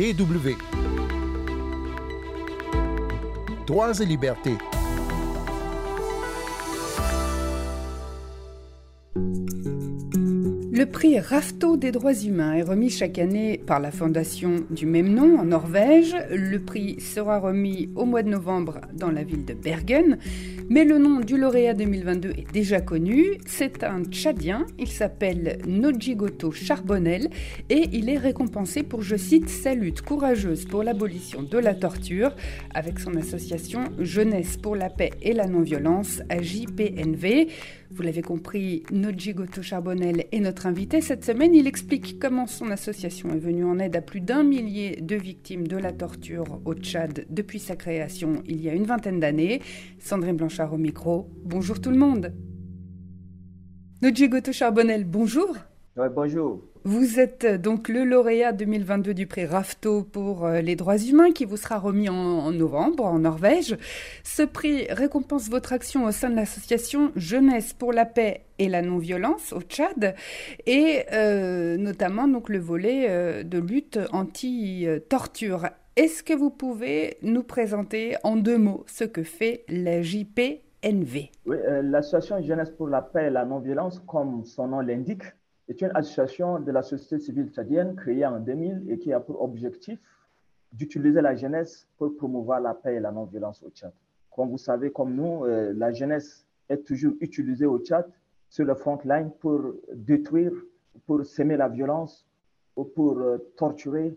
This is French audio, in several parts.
DW. Droits et libertés. Le prix Rafto des droits humains est remis chaque année par la fondation du même nom en Norvège. Le prix sera remis au mois de novembre dans la ville de Bergen. Mais le nom du lauréat 2022 est déjà connu. C'est un Tchadien. Il s'appelle Nojigoto Charbonnel et il est récompensé pour, je cite, sa lutte courageuse pour l'abolition de la torture avec son association Jeunesse pour la paix et la non-violence, AJPNV. Vous l'avez compris, Nojigoto Charbonnel est notre invité cette semaine. Il explique comment son association est venue en aide à plus d'un millier de victimes de la torture au Tchad depuis sa création il y a une vingtaine d'années. Sandrine Blanchard au micro. Bonjour tout le monde. Nojigoto Charbonnel, bonjour. bonjour. Vous êtes euh, donc le lauréat 2022 du prix RAFTO pour euh, les droits humains qui vous sera remis en, novembre en Norvège. Ce prix récompense votre action au sein de l'association Jeunesse pour la paix et la non-violence au Tchad et euh, notamment donc le volet de lutte anti-torture. Est-ce que vous pouvez nous présenter en deux mots ce que fait la JPNV Oui, l'association Jeunesse pour la paix et la non-violence, comme son nom l'indique, est une association de la société civile tchadienne créée en 2000 et qui a pour objectif d'utiliser la jeunesse pour promouvoir la paix et la non-violence au Tchad. Comme vous savez, comme nous, euh, la jeunesse est toujours utilisée au Tchad sur le front line pour détruire, pour semer la violence ou pour euh, torturer.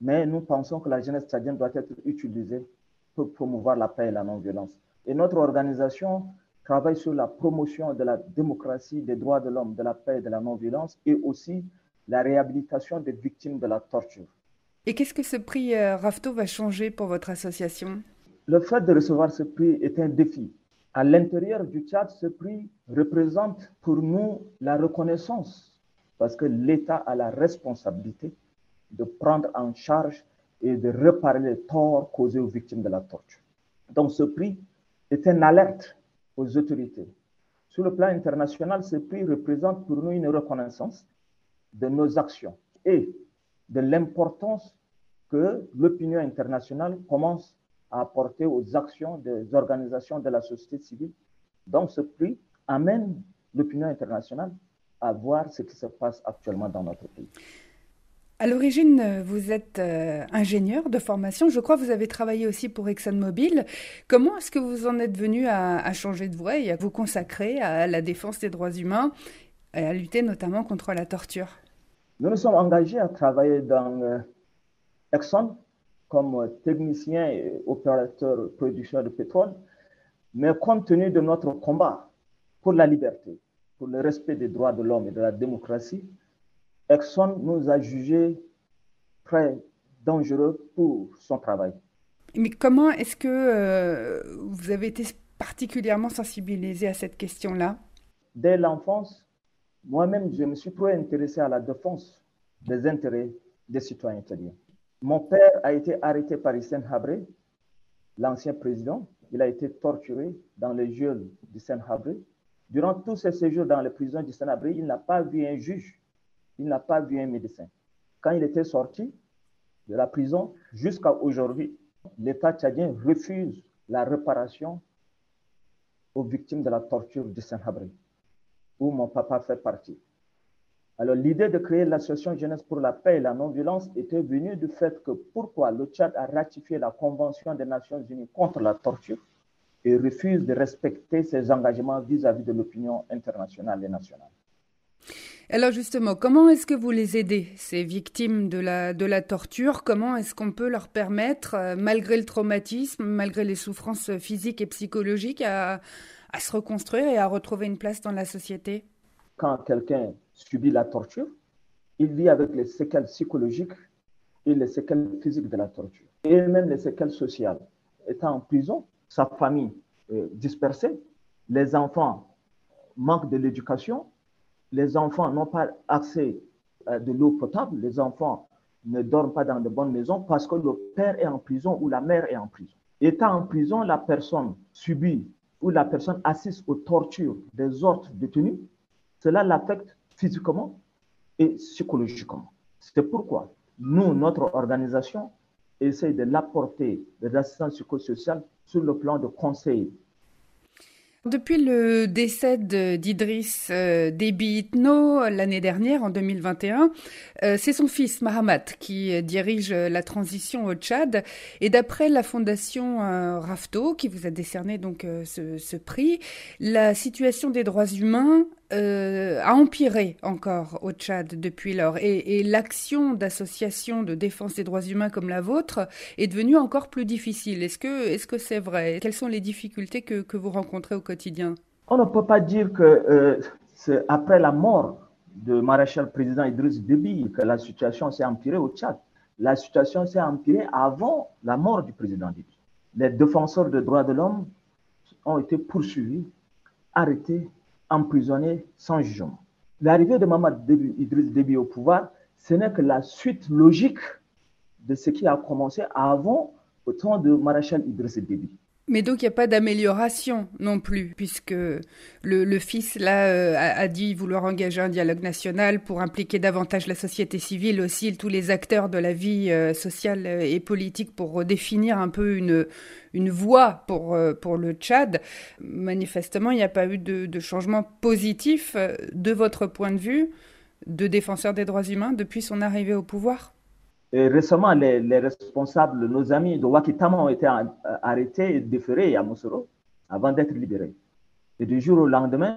Mais nous pensons que la jeunesse tchadienne doit être utilisée pour promouvoir la paix et la non-violence. Et notre organisation travaille sur la promotion de la démocratie, des droits de l'homme, de la paix et de la non-violence et aussi la réhabilitation des victimes de la torture. Et qu'est-ce que ce prix euh, RAFTO va changer pour votre association? Le fait de recevoir ce prix est un défi. À l'intérieur du Tchad, ce prix représente pour nous la reconnaissance parce que l'État a la responsabilité de prendre en charge et de réparer les torts causés aux victimes de la torture. Donc ce prix est une alerte aux autorités. Sur le plan international, ce prix représente pour nous une reconnaissance de nos actions et de l'importance que l'opinion internationale commence à apporter aux actions des organisations de la société civile. Donc ce prix amène l'opinion internationale à voir ce qui se passe actuellement dans notre pays. À l'origine, vous êtes euh, ingénieur de formation. Je crois que vous avez travaillé aussi pour ExxonMobil. Comment est-ce que vous en êtes venu à, changer de voie et à vous consacrer à la défense des droits humains et à lutter notamment contre la torture? Nous nous sommes engagés à travailler dans euh, Exxon comme technicien et opérateur producteur de pétrole. Mais compte tenu de notre combat pour la liberté, pour le respect des droits de l'homme et de la démocratie, Exxon nous a jugés très dangereux pour son travail. Mais comment est-ce que euh, vous avez été particulièrement sensibilisé à cette question-là? Dès l'enfance, moi-même, je me suis trop intéressé à la défense des intérêts des citoyens italiens. Mon père a été arrêté par Hissène Habré, l'ancien président. Il a été torturé dans les geôles d'Hissène Habré. Durant tous ses séjours dans les prisons d'Hissène Habré, il n'a pas vu un juge il n'a pas vu un médecin. Quand il était sorti de la prison jusqu'à aujourd'hui, l'État tchadien refuse la réparation aux victimes de la torture de Saint-Habré, où mon papa fait partie. Alors l'idée de créer l'association Jeunesse pour la paix et la non-violence était venue du fait que pourquoi le Tchad a ratifié la Convention des Nations Unies contre la torture et refuse de respecter ses engagements vis-à-vis -vis de l'opinion internationale et nationale. Alors justement, comment est-ce que vous les aidez, ces victimes de la, de la torture? Comment est-ce qu'on peut leur permettre, euh, malgré le traumatisme, malgré les souffrances physiques et psychologiques, à, à se reconstruire et à retrouver une place dans la société? Quand quelqu'un subit la torture, il vit avec les séquelles psychologiques et les séquelles physiques de la torture, et même les séquelles sociales. Étant en prison, sa famille est dispersée, les enfants manquent de l'éducation, les enfants n'ont pas accès à de l'eau potable, les enfants ne dorment pas dans de bonnes maisons parce que le père est en prison ou la mère est en prison. Étant en prison, la personne subit ou la personne assiste aux tortures des autres détenus, cela l'affecte physiquement et psychologiquement. C'est pourquoi nous, notre organisation, essaye de l'apporter de l'assistance psychosociale sur le plan de conseil depuis le décès d'Idriss euh, Déby Itno l'année dernière, en 2021, euh, c'est son fils Mahamat qui dirige la transition au Tchad. Et d'après la fondation euh, Rafto, qui vous a décerné donc ce prix, la situation des droits humains euh, a empiré encore au Tchad depuis lors. Et, l'action d'associations de défense des droits humains comme la vôtre est devenue encore plus difficile. Est-ce que est-ce que c'est vrai? Quelles sont les difficultés que, vous rencontrez au quotidien? On ne peut pas dire que euh, c'est après la mort de maréchal président Idriss Déby que la situation s'est empirée au Tchad. La situation s'est empirée avant la mort du président Déby. Les défenseurs des droits de l'homme ont été poursuivis, arrêtés, emprisonné sans jugement. L'arrivée de Mamad Idriss Déby au pouvoir, ce n'est que la suite logique de ce qui a commencé avant au temps de Maréchal Idriss Déby. Mais donc il n'y a pas d'amélioration non plus, puisque le, fils euh, a, dit vouloir engager un dialogue national pour impliquer davantage la société civile aussi, tous les acteurs de la vie euh, sociale et politique pour redéfinir un peu une, voie pour, euh, le Tchad. Manifestement, il n'y a pas eu de changement positif de votre point de vue de défenseur des droits humains depuis son arrivée au pouvoir récemment, les, responsables, nos amis de Wakitama ont été arrêtés et déférés à Moussoro avant d'être libérés. Et du jour au lendemain,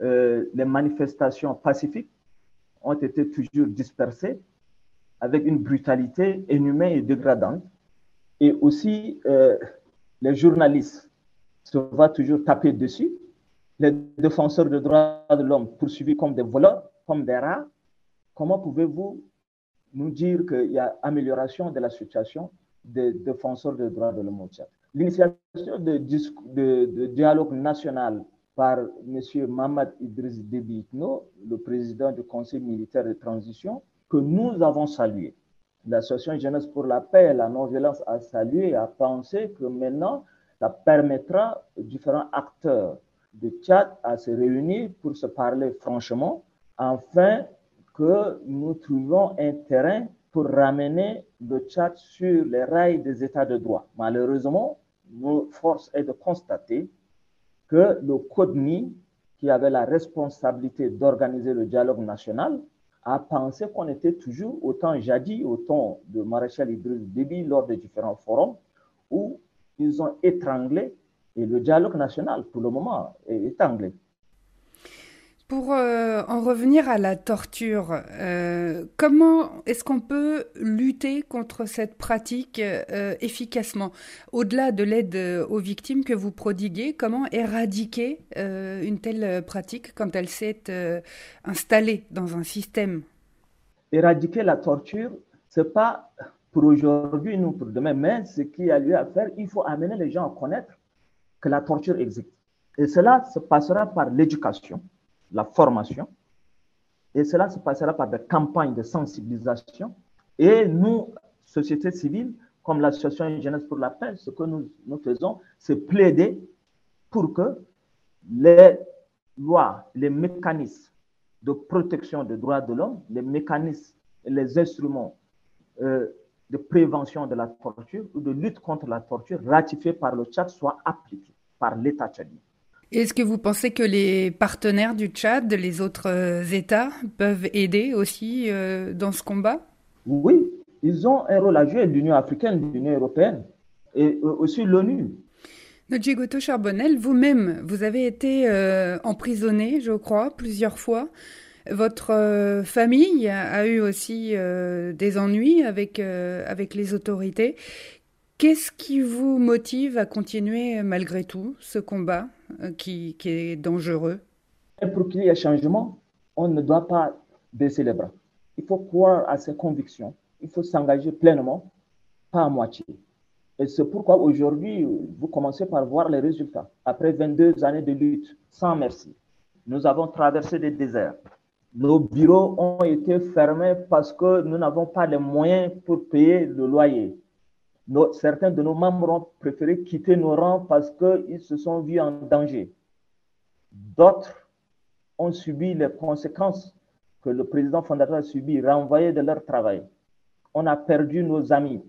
euh, les manifestations pacifiques ont été toujours dispersées avec une brutalité inhumaine et dégradante. Et aussi, euh, les journalistes se voient toujours taper dessus. Les défenseurs des droits de l'homme poursuivis comme des voleurs, comme des rats. Comment pouvez-vous nous dire qu'il y a amélioration de la situation des défenseurs des droits de l'homme au Tchad. L'initiation de, dialogue national par M. Mamad Idriss Déby le président du Conseil militaire de transition, que nous avons salué. L'Association Jeunesse pour la paix et la non-violence a salué et a pensé que maintenant, ça permettra aux différents acteurs de Tchad à se réunir pour se parler franchement, afin que nous trouvons un terrain pour ramener le Tchad sur les rails des États de droit. Malheureusement, nos forces est de constater que le CODMI, qui avait la responsabilité d'organiser le dialogue national, a pensé qu'on était toujours autant jadis, autant de maréchal Idriss Déby lors des différents forums où ils ont étranglé et le dialogue national, pour le moment, est étranglé. Pour euh, en revenir à la torture, euh, comment est-ce qu'on peut lutter contre cette pratique euh, efficacement? Au-delà de l'aide aux victimes que vous prodiguez, comment éradiquer une telle pratique quand elle s'est installée dans un système? Éradiquer la torture, ce n'est pas pour aujourd'hui, nous pour demain, mais ce qui a lieu à faire, il faut amener les gens à connaître que la torture existe. Et cela se passera par l'éducation la formation. Et cela se passera par des campagnes de sensibilisation. Et nous, société civile, comme l'association Jeunesse pour la paix, ce que nous, nous faisons, c'est plaider pour que les lois, les mécanismes de protection des droits de l'homme, les mécanismes les instruments euh, de prévention de la torture ou de lutte contre la torture ratifiés par le Tchad soient appliqués par l'État tchadien. Est-ce que vous pensez que les partenaires du Tchad, les autres euh, États, peuvent aider aussi euh, dans ce combat? Oui, ils ont un rôle à jouer, l'Union africaine, l'Union européenne et euh, aussi l'ONU. Nodjigoto Charbonnel, vous-même, vous avez été emprisonné, je crois, plusieurs fois. Votre famille a eu aussi des ennuis avec, avec les autorités. Qu'est-ce qui vous motive à continuer malgré tout ce combat euh, qui, est dangereux? Pour qu'il y ait changement, on ne doit pas baisser les bras. Il faut croire à ses convictions. Il faut s'engager pleinement, pas à moitié. Et c'est pourquoi aujourd'hui, vous commencez par voir les résultats. Après 22 années de lutte, sans merci, nous avons traversé des déserts. Nos bureaux ont été fermés parce que nous n'avons pas les moyens pour payer le loyer certains de nos membres ont préféré quitter nos rangs parce qu'ils se sont vus en danger. D'autres ont subi les conséquences que le président fondateur a subi, renvoyés de leur travail. on a perdu nos amis.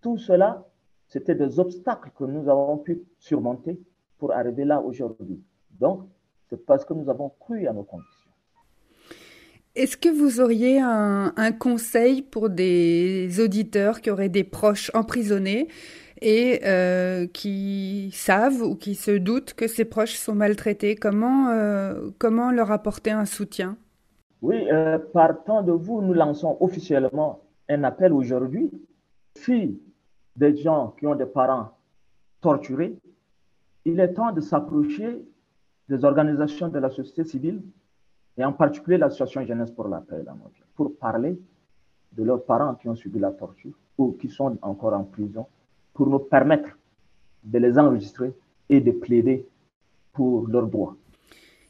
Tout cela, c'était des obstacles que nous avons pu surmonter pour arriver là aujourd'hui. Donc, c'est parce que nous avons cru à nos conditions. Est-ce que vous auriez un, conseil pour des auditeurs qui auraient des proches emprisonnés et euh, qui savent ou qui se doutent que ces proches sont maltraités? Comment, euh, leur apporter un soutien? Oui, euh, partant de vous, nous lançons officiellement un appel aujourd'hui. Si des gens qui ont des parents torturés, il est temps de s'approcher des organisations de la société civile et en particulier l'association Jeunesse pour la paix pour parler de leurs parents qui ont subi la torture ou qui sont encore en prison, pour nous permettre de les enregistrer et de plaider pour leurs droits.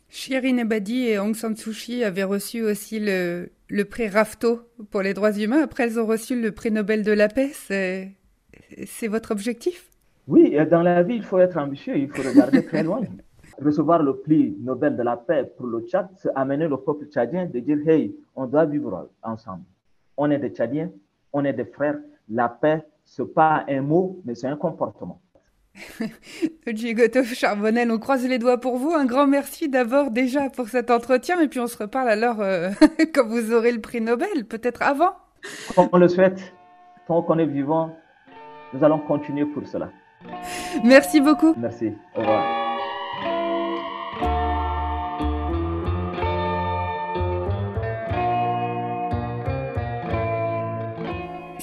Shirin Ebadi et Aung San Suu Kyi avaient reçu aussi le, le prix Rafto pour les droits humains. Après, elles ont reçu le prix Nobel de la paix. C'est votre objectif? Oui, dans la vie, il faut être ambitieux, il faut regarder très loin recevoir le prix Nobel de la paix pour le Tchad, c'est amener le peuple tchadien de dire hey, on doit vivre ensemble. On est des Tchadiens, on est des frères. La paix, ce n'est pas un mot, mais c'est un comportement. Gigoto Charbonnel, on croise les doigts pour vous. Un grand merci d'abord déjà pour cet entretien et puis on se reparle alors euh, quand vous aurez le prix Nobel, peut-être avant. on le souhaite, tant qu'on est vivant, nous allons continuer pour cela. Merci beaucoup. Merci. Au revoir.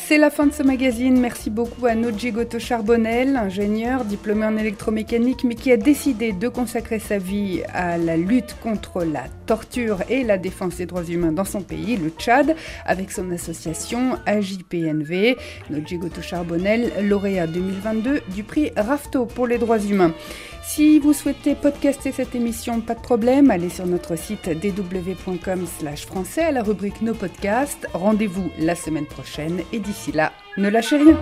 C'est la fin de ce magazine. Merci beaucoup à Noji Goto Charbonnel, ingénieur diplômé en électromécanique, mais qui a décidé de consacrer sa vie à la lutte contre la torture et la défense des droits humains dans son pays, le Tchad, avec son association AJPNV. Noji Goto Charbonnel, lauréat 2022 du prix RAFTO pour les droits humains. Si vous souhaitez podcaster cette émission, pas de problème, allez sur notre site dw.com français à la rubrique Nos podcasts. Rendez-vous la semaine prochaine et d'ici là, ne lâchez rien.